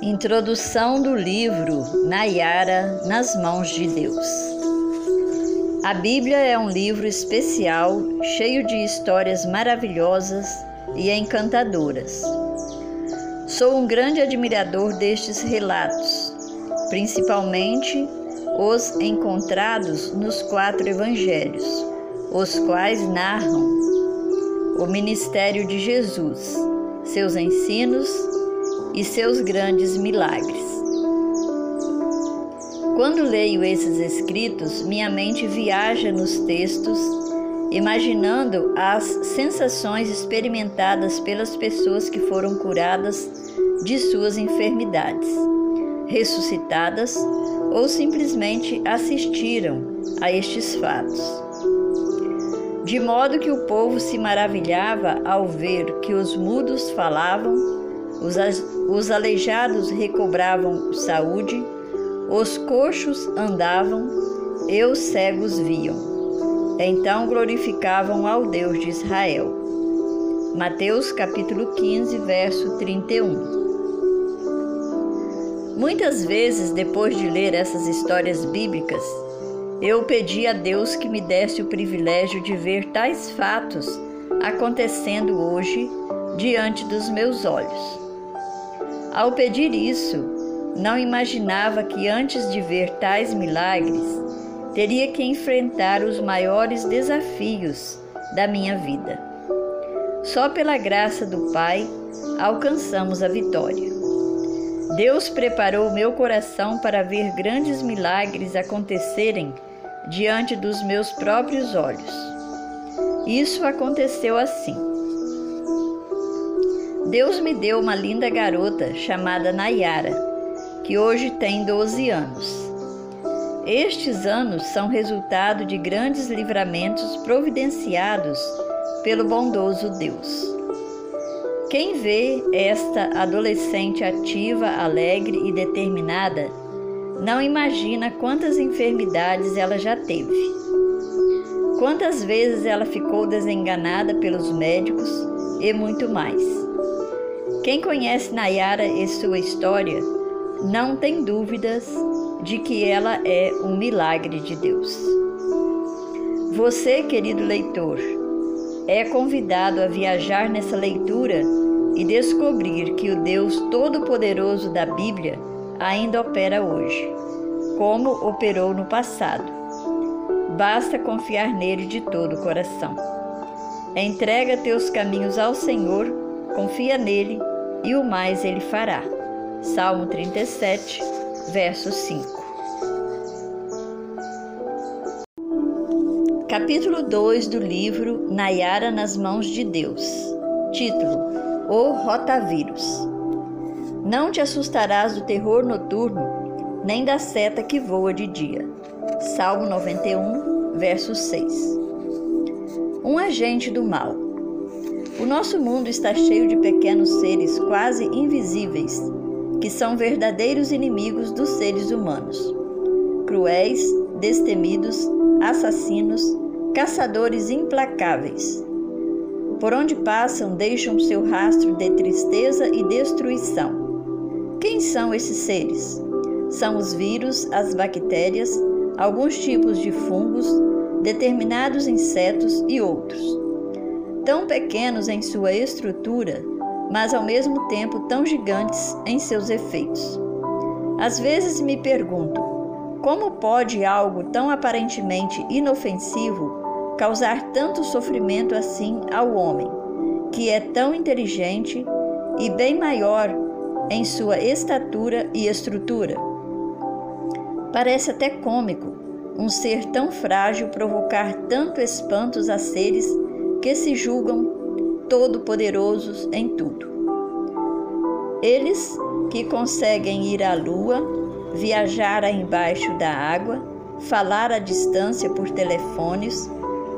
Introdução do livro Nayara nas mãos de Deus. A Bíblia é um livro especial, cheio de histórias maravilhosas e encantadoras. Sou um grande admirador destes relatos, principalmente os encontrados nos quatro evangelhos, os quais narram o ministério de Jesus, seus ensinos e seus grandes milagres. Quando leio esses escritos, minha mente viaja nos textos, imaginando as sensações experimentadas pelas pessoas que foram curadas de suas enfermidades, ressuscitadas ou simplesmente assistiram a estes fatos. De modo que o povo se maravilhava ao ver que os mudos falavam os, os aleijados recobravam saúde, os coxos andavam e os cegos viam. Então glorificavam ao Deus de Israel. Mateus capítulo 15, verso 31. Muitas vezes, depois de ler essas histórias bíblicas, eu pedi a Deus que me desse o privilégio de ver tais fatos acontecendo hoje diante dos meus olhos. Ao pedir isso, não imaginava que antes de ver tais milagres, teria que enfrentar os maiores desafios da minha vida. Só pela graça do Pai alcançamos a vitória. Deus preparou meu coração para ver grandes milagres acontecerem diante dos meus próprios olhos. Isso aconteceu assim. Deus me deu uma linda garota chamada Nayara, que hoje tem 12 anos. Estes anos são resultado de grandes livramentos providenciados pelo bondoso Deus. Quem vê esta adolescente ativa, alegre e determinada, não imagina quantas enfermidades ela já teve. Quantas vezes ela ficou desenganada pelos médicos e muito mais. Quem conhece Nayara e sua história não tem dúvidas de que ela é um milagre de Deus. Você, querido leitor, é convidado a viajar nessa leitura e descobrir que o Deus Todo-Poderoso da Bíblia ainda opera hoje, como operou no passado. Basta confiar nele de todo o coração. Entrega teus caminhos ao Senhor, confia nele e o mais ele fará. Salmo 37, verso 5. Capítulo 2 do livro Nayara nas mãos de Deus. Título: O Rotavírus. Não te assustarás do terror noturno, nem da seta que voa de dia. Salmo 91, verso 6. Um agente do mal. O nosso mundo está cheio de pequenos seres quase invisíveis, que são verdadeiros inimigos dos seres humanos. Cruéis, destemidos, assassinos, caçadores implacáveis. Por onde passam, deixam seu rastro de tristeza e destruição. Quem são esses seres? São os vírus, as bactérias, alguns tipos de fungos, determinados insetos e outros tão pequenos em sua estrutura, mas ao mesmo tempo tão gigantes em seus efeitos. Às vezes me pergunto: como pode algo tão aparentemente inofensivo causar tanto sofrimento assim ao homem, que é tão inteligente e bem maior em sua estatura e estrutura? Parece até cômico um ser tão frágil provocar tanto espantos a seres que se julgam todo-poderosos em tudo. Eles que conseguem ir à lua, viajar embaixo da água, falar à distância por telefones,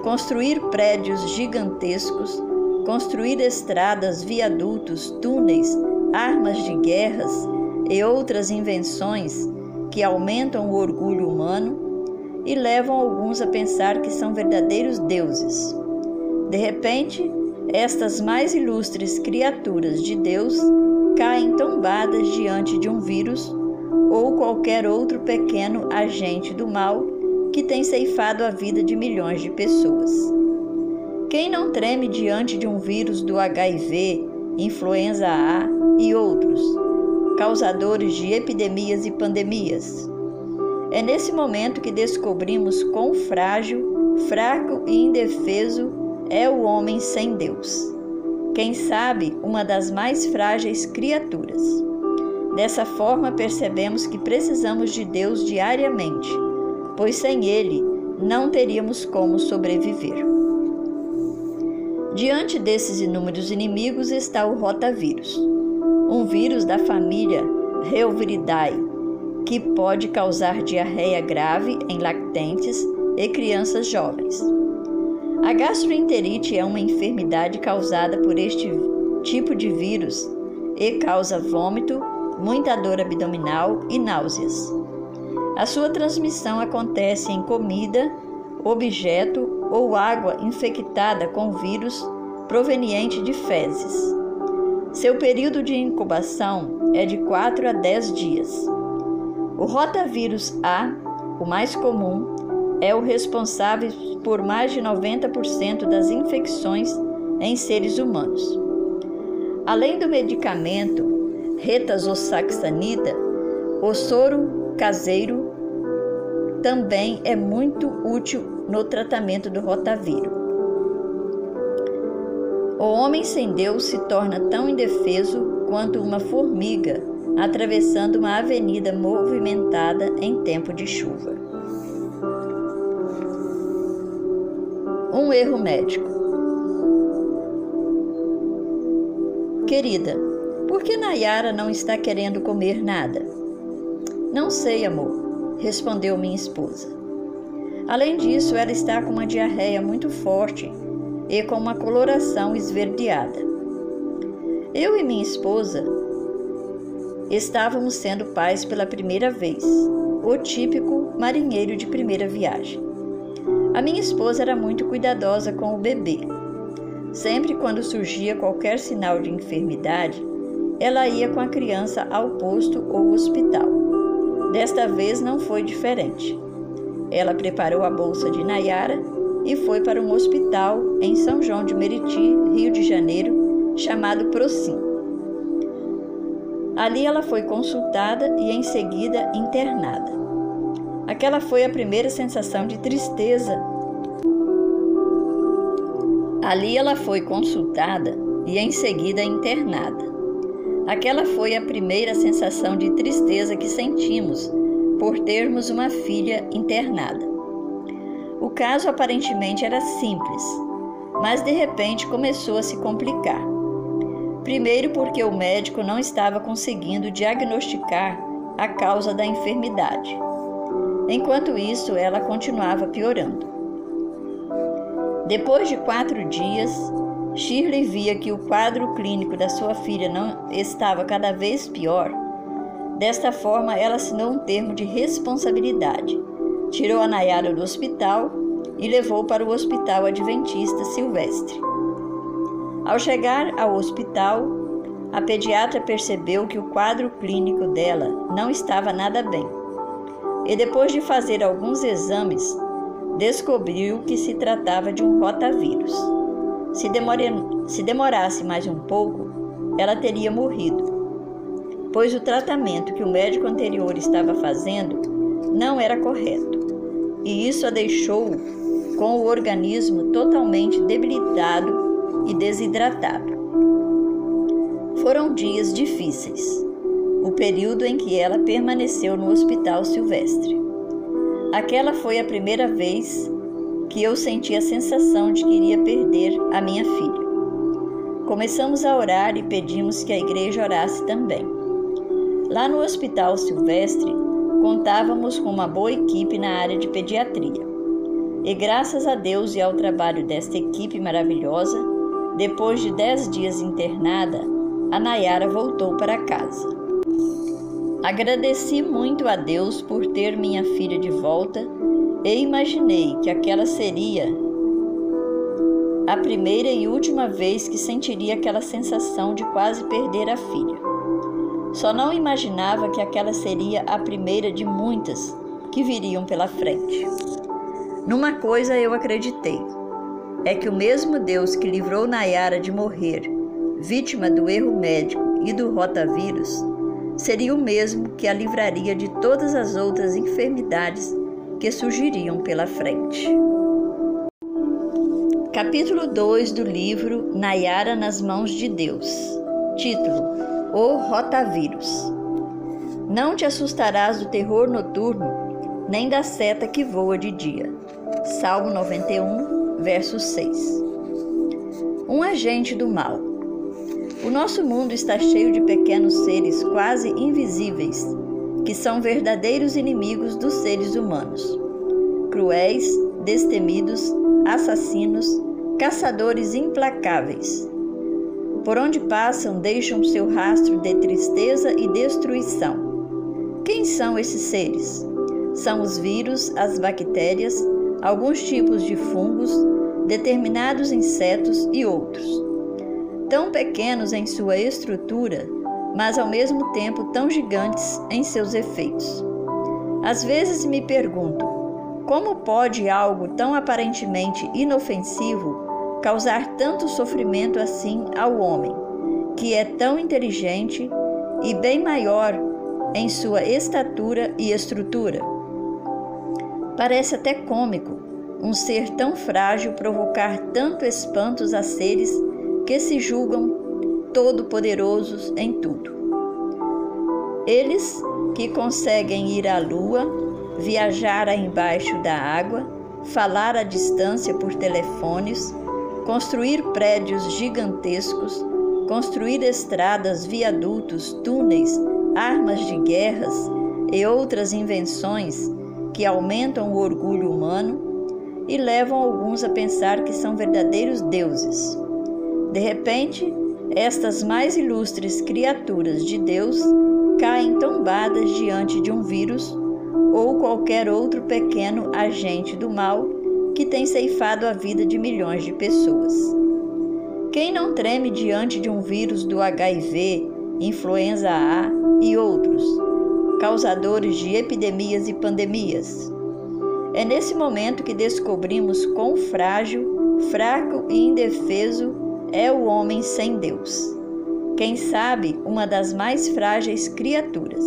construir prédios gigantescos, construir estradas, viadutos, túneis, armas de guerras e outras invenções que aumentam o orgulho humano e levam alguns a pensar que são verdadeiros deuses. De repente, estas mais ilustres criaturas de Deus caem tombadas diante de um vírus ou qualquer outro pequeno agente do mal que tem ceifado a vida de milhões de pessoas. Quem não treme diante de um vírus do HIV, influenza A e outros, causadores de epidemias e pandemias? É nesse momento que descobrimos quão frágil, fraco e indefeso é o homem sem Deus. Quem sabe, uma das mais frágeis criaturas. Dessa forma, percebemos que precisamos de Deus diariamente, pois sem Ele não teríamos como sobreviver. Diante desses inúmeros inimigos está o rotavírus, um vírus da família Reuviridae, que pode causar diarreia grave em lactentes e crianças jovens. A gastroenterite é uma enfermidade causada por este tipo de vírus e causa vômito, muita dor abdominal e náuseas. A sua transmissão acontece em comida, objeto ou água infectada com vírus proveniente de fezes. Seu período de incubação é de 4 a 10 dias. O rotavírus A, o mais comum, é o responsável por mais de 90% das infecções em seres humanos. Além do medicamento retazoxaxanida, o soro caseiro também é muito útil no tratamento do rotavírus. O homem sem Deus se torna tão indefeso quanto uma formiga atravessando uma avenida movimentada em tempo de chuva. Um erro médico. Querida, por que Nayara não está querendo comer nada? Não sei, amor, respondeu minha esposa. Além disso, ela está com uma diarreia muito forte e com uma coloração esverdeada. Eu e minha esposa estávamos sendo pais pela primeira vez, o típico marinheiro de primeira viagem. A minha esposa era muito cuidadosa com o bebê. Sempre quando surgia qualquer sinal de enfermidade, ela ia com a criança ao posto ou hospital. Desta vez não foi diferente. Ela preparou a bolsa de Nayara e foi para um hospital em São João de Meriti, Rio de Janeiro, chamado Procim. Ali ela foi consultada e em seguida internada. Aquela foi a primeira sensação de tristeza. Ali ela foi consultada e em seguida internada. Aquela foi a primeira sensação de tristeza que sentimos por termos uma filha internada. O caso aparentemente era simples, mas de repente começou a se complicar. Primeiro, porque o médico não estava conseguindo diagnosticar a causa da enfermidade. Enquanto isso, ela continuava piorando. Depois de quatro dias, Shirley via que o quadro clínico da sua filha não estava cada vez pior Desta forma, ela assinou um termo de responsabilidade, tirou a Nayara do hospital e levou para o Hospital Adventista Silvestre. Ao chegar ao hospital, a pediatra percebeu que o quadro clínico dela não estava nada bem. E depois de fazer alguns exames, descobriu que se tratava de um rotavírus. Se, demore... se demorasse mais um pouco, ela teria morrido pois o tratamento que o médico anterior estava fazendo não era correto, e isso a deixou com o organismo totalmente debilitado e desidratado. Foram dias difíceis, o período em que ela permaneceu no Hospital Silvestre. Aquela foi a primeira vez que eu senti a sensação de que iria perder a minha filha. Começamos a orar e pedimos que a igreja orasse também. Lá no Hospital Silvestre, contávamos com uma boa equipe na área de pediatria. E graças a Deus e ao trabalho desta equipe maravilhosa, depois de dez dias internada, a Nayara voltou para casa. Agradeci muito a Deus por ter minha filha de volta e imaginei que aquela seria a primeira e última vez que sentiria aquela sensação de quase perder a filha. Só não imaginava que aquela seria a primeira de muitas que viriam pela frente. Numa coisa eu acreditei: é que o mesmo Deus que livrou Nayara de morrer, vítima do erro médico e do rotavírus, seria o mesmo que a livraria de todas as outras enfermidades que surgiriam pela frente. Capítulo 2 do livro Nayara nas mãos de Deus. Título: O rotavírus. Não te assustarás do terror noturno, nem da seta que voa de dia. Salmo 91, verso 6. Um agente do mal. O nosso mundo está cheio de pequenos seres quase invisíveis, que são verdadeiros inimigos dos seres humanos. Cruéis, destemidos, assassinos, caçadores implacáveis. Por onde passam, deixam seu rastro de tristeza e destruição. Quem são esses seres? São os vírus, as bactérias, alguns tipos de fungos, determinados insetos e outros tão pequenos em sua estrutura, mas ao mesmo tempo tão gigantes em seus efeitos. Às vezes me pergunto: como pode algo tão aparentemente inofensivo causar tanto sofrimento assim ao homem, que é tão inteligente e bem maior em sua estatura e estrutura? Parece até cômico um ser tão frágil provocar tanto espantos a seres que se julgam todo-poderosos em tudo. Eles que conseguem ir à lua, viajar embaixo da água, falar à distância por telefones, construir prédios gigantescos, construir estradas, viadutos, túneis, armas de guerras e outras invenções que aumentam o orgulho humano e levam alguns a pensar que são verdadeiros deuses. De repente, estas mais ilustres criaturas de Deus caem tombadas diante de um vírus ou qualquer outro pequeno agente do mal que tem ceifado a vida de milhões de pessoas. Quem não treme diante de um vírus do HIV, influenza A e outros, causadores de epidemias e pandemias? É nesse momento que descobrimos quão frágil, fraco e indefeso é o homem sem Deus. Quem sabe, uma das mais frágeis criaturas.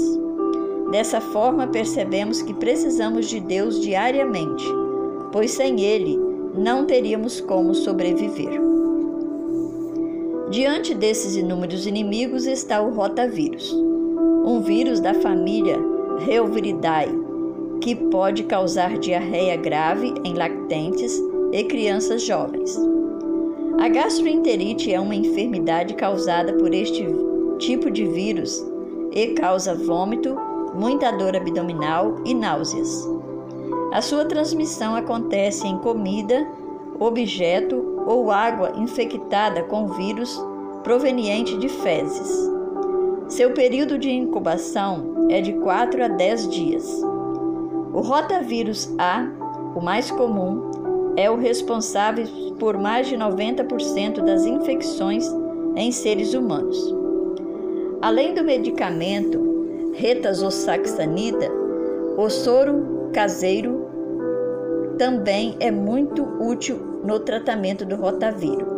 Dessa forma, percebemos que precisamos de Deus diariamente, pois sem Ele não teríamos como sobreviver. Diante desses inúmeros inimigos está o rotavírus, um vírus da família Reuviridae, que pode causar diarreia grave em lactentes e crianças jovens. A gastroenterite é uma enfermidade causada por este tipo de vírus e causa vômito, muita dor abdominal e náuseas. A sua transmissão acontece em comida, objeto ou água infectada com vírus proveniente de fezes. Seu período de incubação é de 4 a 10 dias. O rotavírus A, o mais comum, é o responsável por mais de 90% das infecções em seres humanos. Além do medicamento retazoxaxanida, o soro caseiro também é muito útil no tratamento do rotavírus.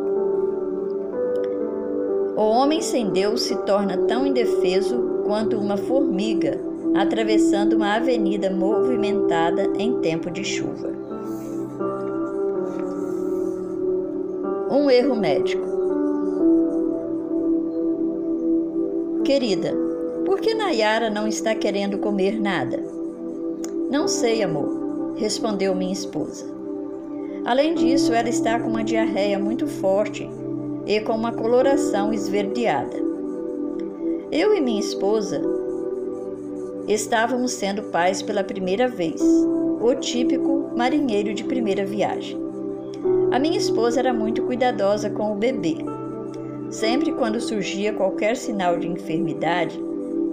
O homem sem Deus se torna tão indefeso quanto uma formiga atravessando uma avenida movimentada em tempo de chuva. Um erro médico. Querida, por que Nayara não está querendo comer nada? Não sei, amor, respondeu minha esposa. Além disso, ela está com uma diarreia muito forte e com uma coloração esverdeada. Eu e minha esposa estávamos sendo pais pela primeira vez, o típico marinheiro de primeira viagem. A minha esposa era muito cuidadosa com o bebê. Sempre quando surgia qualquer sinal de enfermidade,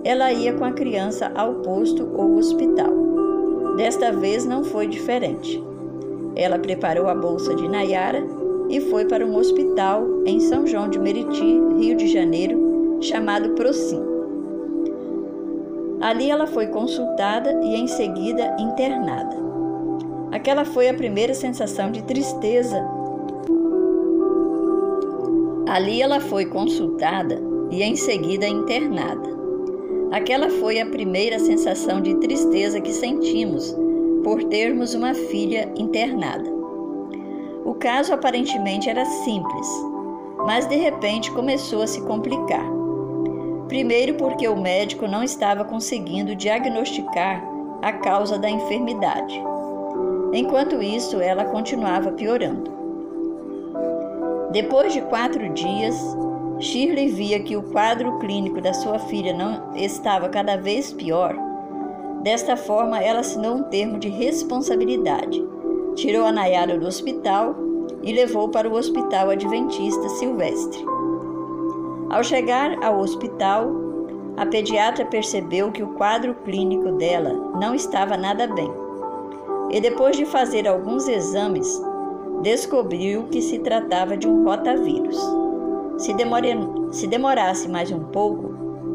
ela ia com a criança ao posto ou hospital. Desta vez não foi diferente. Ela preparou a bolsa de Nayara e foi para um hospital em São João de Meriti, Rio de Janeiro, chamado Procim. Ali ela foi consultada e em seguida internada. Aquela foi a primeira sensação de tristeza. Ali ela foi consultada e em seguida internada. Aquela foi a primeira sensação de tristeza que sentimos por termos uma filha internada. O caso aparentemente era simples, mas de repente começou a se complicar. Primeiro, porque o médico não estava conseguindo diagnosticar a causa da enfermidade. Enquanto isso, ela continuava piorando. Depois de quatro dias, Shirley via que o quadro clínico da sua filha não estava cada vez pior. Desta forma, ela assinou um termo de responsabilidade, tirou a Nayara do hospital e levou para o Hospital Adventista Silvestre. Ao chegar ao hospital, a pediatra percebeu que o quadro clínico dela não estava nada bem. E depois de fazer alguns exames, descobriu que se tratava de um rotavírus. Se, demore, se demorasse mais um pouco,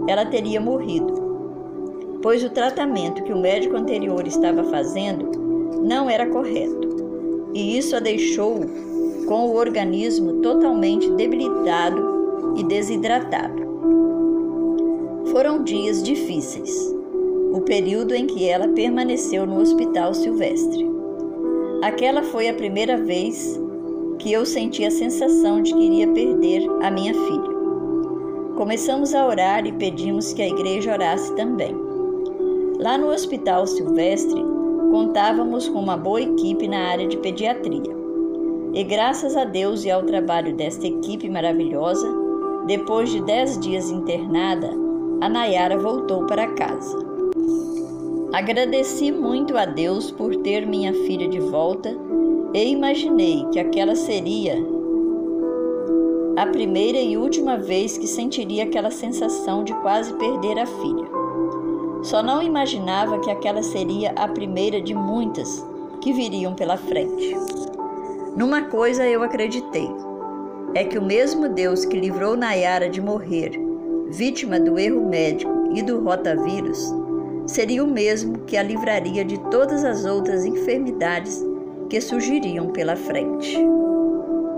ela teria morrido, pois o tratamento que o médico anterior estava fazendo não era correto, e isso a deixou com o organismo totalmente debilitado e desidratado. Foram dias difíceis, o período em que ela permaneceu no Hospital Silvestre. Aquela foi a primeira vez que eu senti a sensação de que iria perder a minha filha. Começamos a orar e pedimos que a igreja orasse também. Lá no Hospital Silvestre, contávamos com uma boa equipe na área de pediatria. E graças a Deus e ao trabalho desta equipe maravilhosa, depois de dez dias internada, a Nayara voltou para casa. Agradeci muito a Deus por ter minha filha de volta e imaginei que aquela seria a primeira e última vez que sentiria aquela sensação de quase perder a filha. Só não imaginava que aquela seria a primeira de muitas que viriam pela frente. Numa coisa eu acreditei: é que o mesmo Deus que livrou Nayara de morrer, vítima do erro médico e do rotavírus, seria o mesmo que a livraria de todas as outras enfermidades que surgiriam pela frente.